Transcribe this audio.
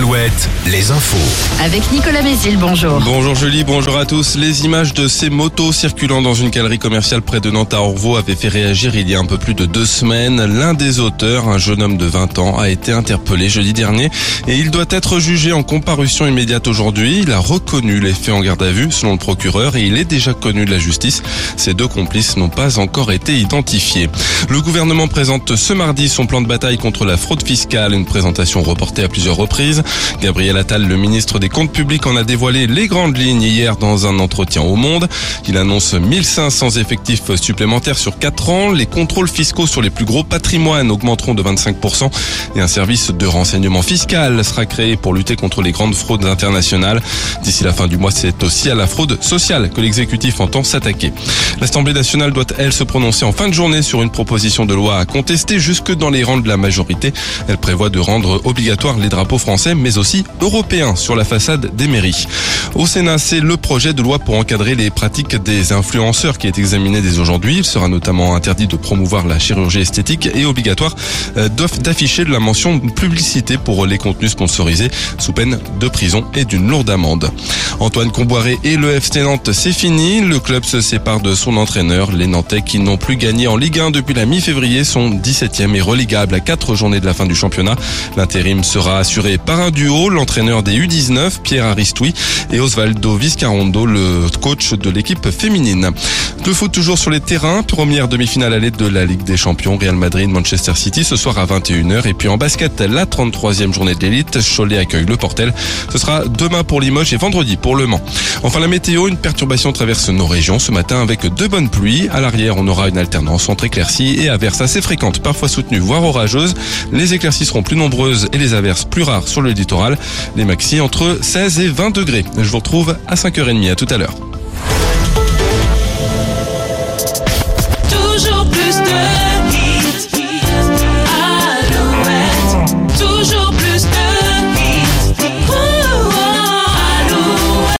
Alouette, les infos. Avec Nicolas Mézil, bonjour. Bonjour Julie, bonjour à tous. Les images de ces motos circulant dans une galerie commerciale près de Nantes à Orvaux avaient fait réagir il y a un peu plus de deux semaines. L'un des auteurs, un jeune homme de 20 ans, a été interpellé jeudi dernier et il doit être jugé en comparution immédiate aujourd'hui. Il a reconnu les faits en garde à vue selon le procureur et il est déjà connu de la justice. Ces deux complices n'ont pas encore été identifiés. Le gouvernement présente ce mardi son plan de bataille contre la fraude fiscale, une présentation reportée à plusieurs reprises. Gabriel Attal, le ministre des Comptes publics, en a dévoilé les grandes lignes hier dans un entretien au Monde. Il annonce 1500 effectifs supplémentaires sur 4 ans. Les contrôles fiscaux sur les plus gros patrimoines augmenteront de 25% et un service de renseignement fiscal sera créé pour lutter contre les grandes fraudes internationales. D'ici la fin du mois, c'est aussi à la fraude sociale que l'exécutif entend s'attaquer. L'Assemblée nationale doit, elle, se prononcer en fin de journée sur une proposition de loi à contester jusque dans les rangs de la majorité. Elle prévoit de rendre obligatoire les drapeaux français mais aussi européen sur la façade des mairies. Au Sénat, c'est le projet de loi pour encadrer les pratiques des influenceurs qui est examiné dès aujourd'hui. Il sera notamment interdit de promouvoir la chirurgie esthétique et obligatoire euh, d'afficher de la mention publicité pour les contenus sponsorisés sous peine de prison et d'une lourde amende. Antoine Comboiré et le FC Nantes, c'est fini. Le club se sépare de son entraîneur. Les Nantais qui n'ont plus gagné en Ligue 1 depuis la mi-février sont 17e et religables à 4 journées de la fin du championnat. L'intérim sera assuré par un duo, l'entraîneur des U19, Pierre Aristoui, et Osvaldo Viscarondo, le coach de l'équipe féminine. Le foot toujours sur les terrains, première demi-finale à l'aide de la Ligue des Champions, Real Madrid, Manchester City, ce soir à 21h. Et puis en basket, la 33e journée de l'élite, Cholet accueille le Portel. Ce sera demain pour Limoges et vendredi pour Enfin la météo, une perturbation traverse nos régions ce matin avec deux bonnes pluies. À l'arrière, on aura une alternance entre éclaircies et averses assez fréquentes, parfois soutenues, voire orageuses. Les éclaircies seront plus nombreuses et les averses plus rares sur le littoral. Les maxi entre 16 et 20 degrés. Je vous retrouve à 5h30. À tout à l'heure.